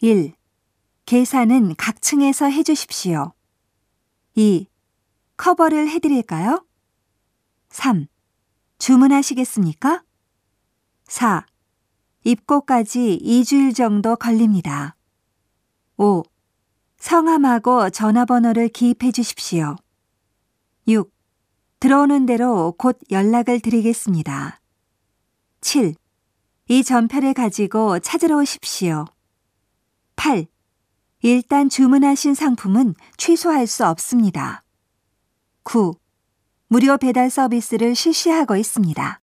1. 계산은 각 층에서 해주십시오. 2. 커버를 해드릴까요? 3. 주문하시겠습니까? 4. 입고까지 2주일 정도 걸립니다. 5. 성함하고 전화번호를 기입해 주십시오. 6. 들어오는 대로 곧 연락을 드리겠습니다. 7. 이 전표를 가지고 찾으러 오십시오. 8. 일단 주문하신 상품은 취소할 수 없습니다. 9. 무료 배달 서비스를 실시하고 있습니다.